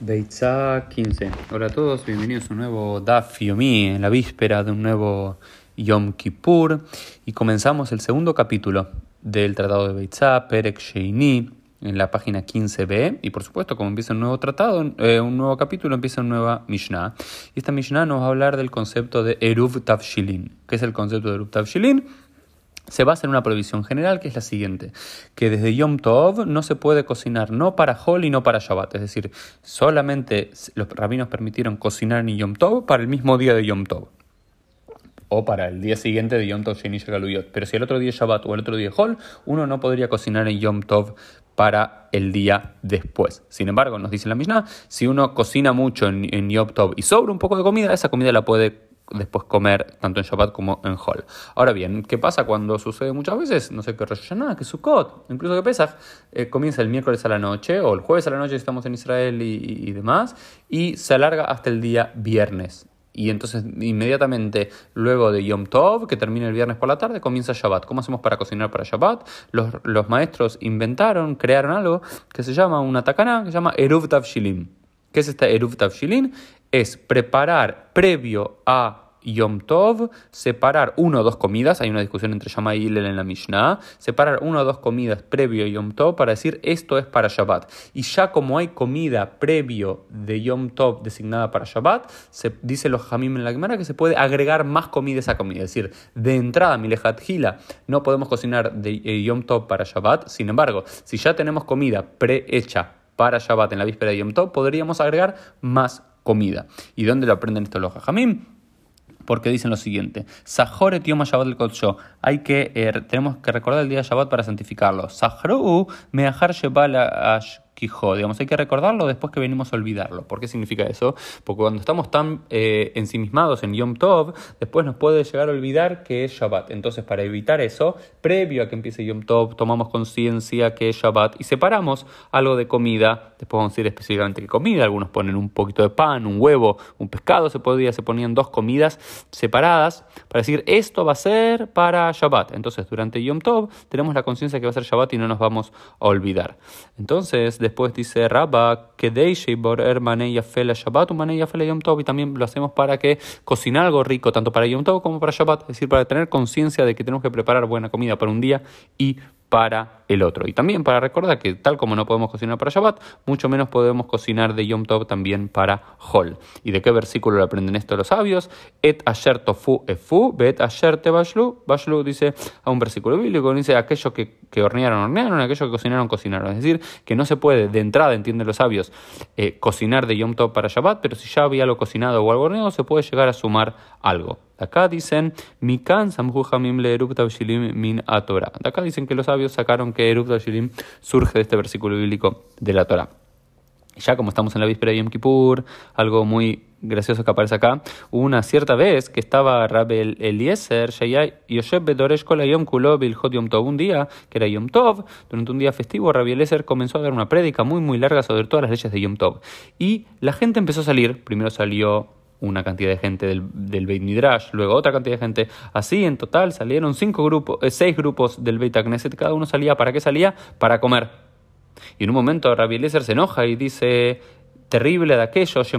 Beitzá 15. Hola a todos, bienvenidos a un nuevo Daf Yomi en la víspera de un nuevo Yom Kippur. Y comenzamos el segundo capítulo del Tratado de Beitzá, Perek Sheini, en la página 15b. Y por supuesto, como empieza un nuevo tratado, eh, un nuevo capítulo, empieza una nueva Mishnah. Y esta Mishnah nos va a hablar del concepto de Eruv Tavshilin. ¿Qué es el concepto de Eruv Tavshilin? Se basa en una prohibición general que es la siguiente, que desde Yom Tov no se puede cocinar no para Hol y no para Shabbat, es decir, solamente los rabinos permitieron cocinar en Yom Tov para el mismo día de Yom Tov o para el día siguiente de Yom Tov Sheni Galuyot. Pero si el otro día es Shabbat o el otro día es Hol, uno no podría cocinar en Yom Tov para el día después. Sin embargo, nos dice la Mishnah, si uno cocina mucho en, en Yom Tov y sobra un poco de comida, esa comida la puede después comer tanto en Shabbat como en Hol. Ahora bien, ¿qué pasa cuando sucede muchas veces? No sé qué Rosh Hashanah, que Sukkot, incluso que Pesach, eh, comienza el miércoles a la noche o el jueves a la noche estamos en Israel y, demás, y se alarga hasta el día viernes. Y entonces inmediatamente luego de Yom Tov, que termina el viernes por la tarde, comienza Shabbat. ¿Cómo hacemos para cocinar para Shabbat? Los, los maestros inventaron, crearon algo que se llama una takana, que se llama Eruv Tavshilin. ¿Qué es esta Eruv Tavshilin? Es preparar previo a Yom Tov, separar una o dos comidas, hay una discusión entre Shammai y Hillel en la Mishnah, separar una o dos comidas previo a Yom Tov para decir esto es para Shabbat. Y ya como hay comida previo de Yom Tov designada para Shabbat, se dice los Hamim en la Gemara que se puede agregar más comida a esa comida. Es decir, de entrada, Milejat Gila, no podemos cocinar de eh, Yom Tov para Shabbat. Sin embargo, si ya tenemos comida prehecha para Shabbat en la víspera de Yom Tov, podríamos agregar más comida. ¿Y dónde lo aprenden estos los Hamim? Porque dicen lo siguiente: Sajoret Yom Shabbat el Kodsho. Hay que, eh, tenemos que recordar el día de Shabbat para santificarlo. Sahru Meahar Shebal Ash digamos, hay que recordarlo después que venimos a olvidarlo. ¿Por qué significa eso? Porque cuando estamos tan eh, ensimismados en Yom Tov, después nos puede llegar a olvidar que es Shabbat. Entonces, para evitar eso, previo a que empiece Yom Tov, tomamos conciencia que es Shabbat y separamos algo de comida. Después vamos a decir específicamente qué comida. Algunos ponen un poquito de pan, un huevo, un pescado. Se podía, se ponían dos comidas separadas para decir esto va a ser para Shabbat. Entonces, durante Yom Tov tenemos la conciencia que va a ser Shabbat y no nos vamos a olvidar. Entonces, Después dice Rabba, que Borer Maneya Fela Shabbat, Maneya Fela Yom Tov, y también lo hacemos para que cocinar algo rico, tanto para Yom Tov como para Shabbat, es decir, para tener conciencia de que tenemos que preparar buena comida para un día y para el otro. Y también para recordar que tal como no podemos cocinar para Shabbat, mucho menos podemos cocinar de Yom Tov también para Hol. ¿Y de qué versículo lo aprenden esto los sabios? Et asher tofu efu, bet asher te bashlu. Bashlu dice a un versículo bíblico, dice aquello que, que hornearon, hornearon, aquello que cocinaron, cocinaron. Es decir, que no se puede de entrada, entienden los sabios, eh, cocinar de Yom Tov para Shabbat, pero si ya había algo cocinado o algo horneado, se puede llegar a sumar algo. Acá dicen, Mikan le min atora. Acá dicen que los sabios sacaron que Erub Shilim surge de este versículo bíblico de la Torah. Ya como estamos en la víspera de Yom Kippur, algo muy gracioso que aparece acá, una cierta vez que estaba Rabel Eliezer, Yosef Bedoresh Yom Kulo Yom Tov, un día que era Yom Tov, durante un día festivo, Rabbi Eliezer comenzó a dar una prédica muy muy larga sobre todas las leyes de Yom Tov. Y la gente empezó a salir, primero salió una cantidad de gente del, del Beit Midrash, luego otra cantidad de gente. Así en total salieron cinco grupos, eh, seis grupos del Beit Knesset, cada uno salía, ¿para qué salía? Para comer. Y en un momento Rabbi Eliezer se enoja y dice, terrible de aquellos,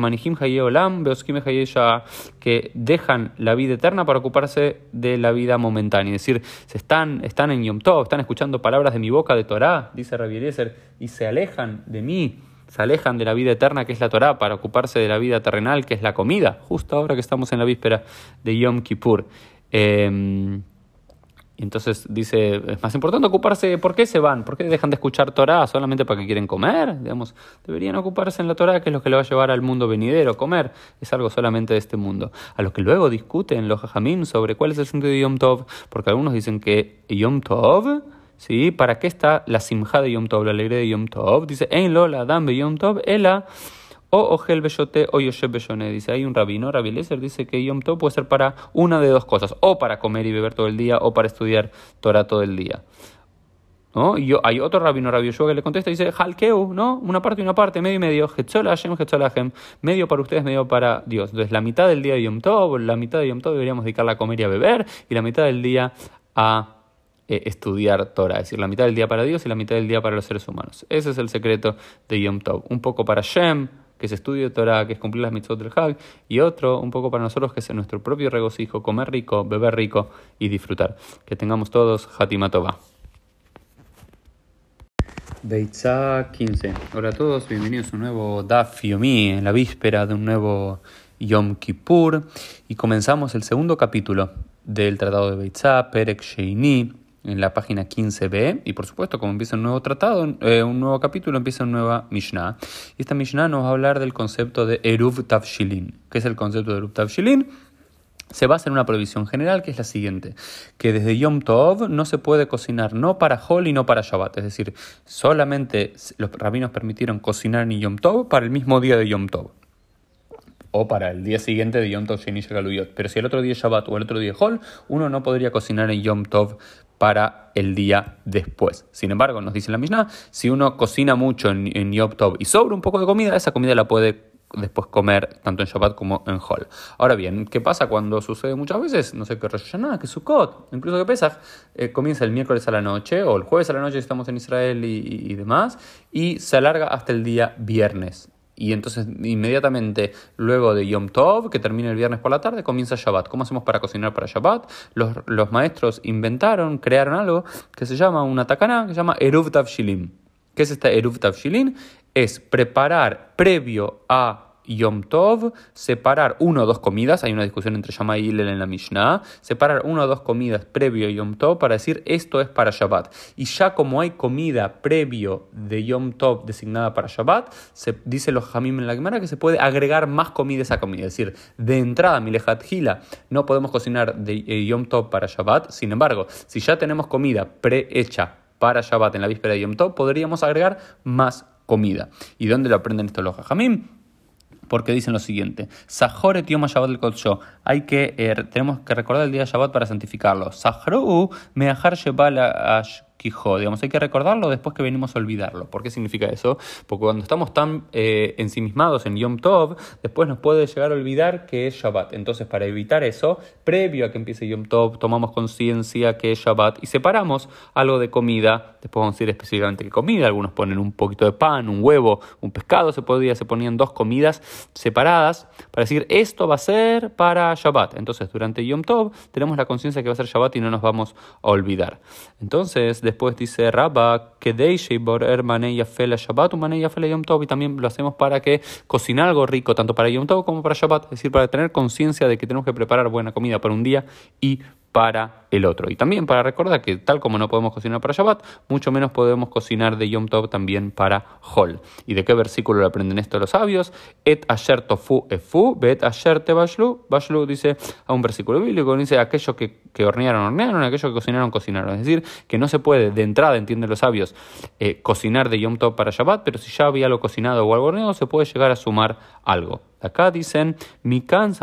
que dejan la vida eterna para ocuparse de la vida momentánea. Es decir, se están, están en Yom Tov, están escuchando palabras de mi boca de Torah, dice Rabbi Eliezer, y se alejan de mí se alejan de la vida eterna que es la Torah para ocuparse de la vida terrenal que es la comida, justo ahora que estamos en la víspera de Yom Kippur. Eh, entonces dice, es más importante ocuparse, ¿por qué se van? ¿Por qué dejan de escuchar Torah solamente para que quieren comer? Digamos, deberían ocuparse en la Torah, que es lo que le va a llevar al mundo venidero. Comer es algo solamente de este mundo. A los que luego discuten los hajamim sobre cuál es el sentido de Yom Tov, porque algunos dicen que Yom Tov ¿Sí? ¿Para qué está la simja de Yom Tov, la alegría de Yom Tov? Dice, en lo la dan Yom Tov, ela o ojel beyote o yoshe beyone. Dice, hay un rabino, Rabbi Lezer, dice que Yom Tov puede ser para una de dos cosas, o para comer y beber todo el día, o para estudiar Torah todo el día. ¿No? Y hay otro rabino, Rabbi Yoshua, que le contesta y dice, Halkeu, ¿no? Una parte y una parte, medio y medio, Hashem, medio para ustedes, medio para Dios. Entonces, la mitad del día de Yom Tov, la mitad de Yom Tov deberíamos dedicarla a comer y a beber, y la mitad del día a eh, estudiar Torah, es decir, la mitad del día para Dios y la mitad del día para los seres humanos. Ese es el secreto de Yom Tov. Un poco para Shem, que es estudio Torah, que es cumplir las mitzvot del Hag, y otro un poco para nosotros que es nuestro propio regocijo, comer rico, beber rico y disfrutar. Que tengamos todos Hatimatova. Beitza 15. Hola a todos, bienvenidos a un nuevo Daf Yomi en la víspera de un nuevo Yom Kippur y comenzamos el segundo capítulo del Tratado de Beitza, Perek Sheini, en la página 15b y por supuesto como empieza un nuevo tratado, eh, un nuevo capítulo, empieza una nueva Mishnah. Y esta Mishnah nos va a hablar del concepto de Eruv Tavshilin. ¿Qué es el concepto de Eruv Tavshilin? se basa en una prohibición general que es la siguiente, que desde Yom Tov no se puede cocinar no para Hol y no para Shabbat, es decir, solamente los rabinos permitieron cocinar en Yom Tov para el mismo día de Yom Tov o para el día siguiente de Yom Tov Sheni Galuyot. Pero si el otro día es Shabbat o el otro día es Hol, uno no podría cocinar en Yom Tov para el día después. Sin embargo, nos dice la Mishnah, si uno cocina mucho en, en y sobra un poco de comida, esa comida la puede después comer tanto en Shabbat como en Hol. Ahora bien, ¿qué pasa cuando sucede muchas veces? No sé qué Rosh Hashanah, que Sukkot, incluso que Pesach, eh, comienza el miércoles a la noche o el jueves a la noche si estamos en Israel y, demás, y se alarga hasta el día viernes. Y entonces inmediatamente luego de Yom Tov, que termina el viernes por la tarde, comienza Shabbat. ¿Cómo hacemos para cocinar para Shabbat? Los, los maestros inventaron, crearon algo que se llama una takana, que se llama Eruv Tavshilim. ¿Qué es esta Eruv Tavshilin? Es preparar previo a Yom Tov, separar una o dos comidas, hay una discusión entre Shama y Hillel en la Mishnah, separar una o dos comidas previo a Yom Tov para decir esto es para Shabbat. Y ya como hay comida previo de Yom Tov designada para Shabbat, se dice los Hamim en la Gemara que se puede agregar más comida a esa comida. Es decir, de entrada, Milejat Gila, no podemos cocinar de eh, Yom Tov para Shabbat, sin embargo, si ya tenemos comida prehecha para Shabbat en la víspera de Yom Tov, podríamos agregar más comida. ¿Y dónde lo aprenden estos los Jajamim? Porque dicen lo siguiente: Sahore Yom Shabbat del Hay que, eh, tenemos que recordar el día de Shabbat para santificarlo. Sahru Meahar Shebal digamos, hay que recordarlo después que venimos a olvidarlo. ¿Por qué significa eso? Porque cuando estamos tan eh, ensimismados en Yom Tov, después nos puede llegar a olvidar que es Shabbat. Entonces, para evitar eso, previo a que empiece Yom Tov, tomamos conciencia que es Shabbat y separamos algo de comida. Después vamos a decir específicamente qué comida. Algunos ponen un poquito de pan, un huevo, un pescado. Se podía, se ponían dos comidas separadas para decir esto va a ser para Shabbat. Entonces, durante Yom Tov tenemos la conciencia que va a ser Shabbat y no nos vamos a olvidar. Entonces, Después dice Rabba, que Shabbat, Yom Tov, y también lo hacemos para que cocinar algo rico, tanto para Yom Tov como para Shabbat, es decir, para tener conciencia de que tenemos que preparar buena comida para un día y para el otro. Y también para recordar que tal como no podemos cocinar para Shabbat, mucho menos podemos cocinar de Yom Tov también para Hol. ¿Y de qué versículo lo aprenden esto los sabios? Et asher tofu efu, bet asher te bashlu. Bashlu dice a un versículo bíblico, dice aquello que, hornearon, hornearon, aquello que cocinaron, cocinaron. Es decir, que no se puede de entrada, entienden los sabios, eh, cocinar de Yom Tov para Shabbat, pero si ya había algo cocinado o algo horneado, se puede llegar a sumar algo. Acá dicen, Mikan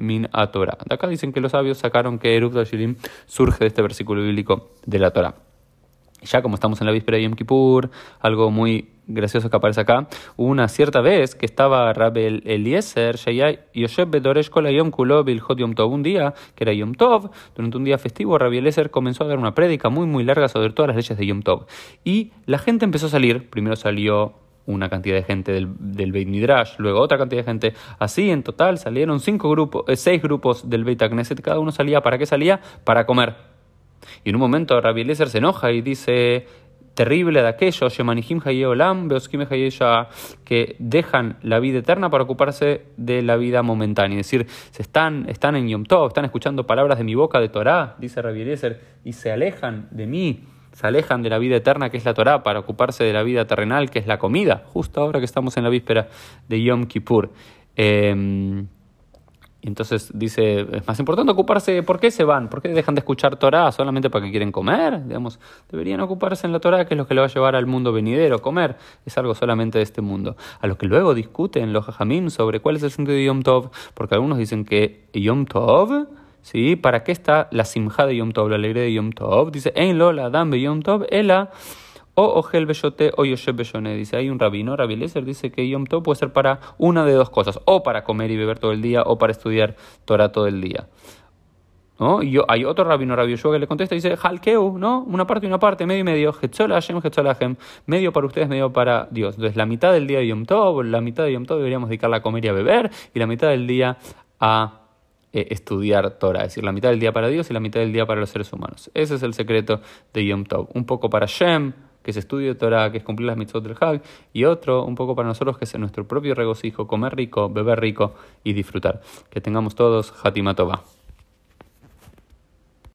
min atora. acá dicen que los sabios sacaron que Erub Shilim surge de este versículo bíblico de la Torah. Ya como estamos en la víspera de Yom Kippur, algo muy gracioso que aparece acá, una cierta vez que estaba Rabel Eliezer, Yosef Bedoresh Yom Kulo Yom Tov, un día que era Yom Tov, durante un día festivo, Rabbi Eliezer comenzó a dar una prédica muy muy larga sobre todas las leyes de Yom Tov. Y la gente empezó a salir, primero salió una cantidad de gente del, del Beit Midrash, luego otra cantidad de gente. Así en total salieron cinco grupos, eh, seis grupos del Beit Knesset, cada uno salía, ¿para qué salía? Para comer. Y en un momento Rabbi Eliezer se enoja y dice, terrible de aquellos, que dejan la vida eterna para ocuparse de la vida momentánea. Es decir, se están, están en Yom Tov, están escuchando palabras de mi boca de Torah, dice Rabbi Eliezer, y se alejan de mí se alejan de la vida eterna que es la Torah para ocuparse de la vida terrenal que es la comida, justo ahora que estamos en la víspera de Yom Kippur. Eh, entonces dice, es más importante ocuparse, ¿por qué se van? ¿Por qué dejan de escuchar Torah solamente para que quieren comer? Digamos, deberían ocuparse en la Torah, que es lo que le va a llevar al mundo venidero. Comer es algo solamente de este mundo. A lo que luego discuten los jajamim sobre cuál es el sentido de Yom Tov, porque algunos dicen que Yom Tov ¿Sí? ¿Para qué está la simja de Yom Tov, la alegría de Yom Tov? Dice, en lo la dan Yom Tov, ela o ojel beyote o yoshe beyone. Dice, hay un rabino, Rabbi Lezer, dice que Yom Tov puede ser para una de dos cosas, o para comer y beber todo el día, o para estudiar Torah todo el día. ¿no? Y hay otro rabino, Rabbi Yoshua, que le contesta y dice, Halkeu, ¿no? Una parte y una parte, medio y medio, medio para ustedes, medio para Dios. Entonces, la mitad del día de Yom Tov, la mitad de Yom Tov deberíamos dedicarla a comer y a beber, y la mitad del día a eh, estudiar Torah, es decir, la mitad del día para Dios y la mitad del día para los seres humanos. Ese es el secreto de Yom Tov. Un poco para Shem, que es estudio Torah, que es cumplir las mitzvot del Hag, y otro un poco para nosotros, que es nuestro propio regocijo, comer rico, beber rico y disfrutar. Que tengamos todos Hatima Tova.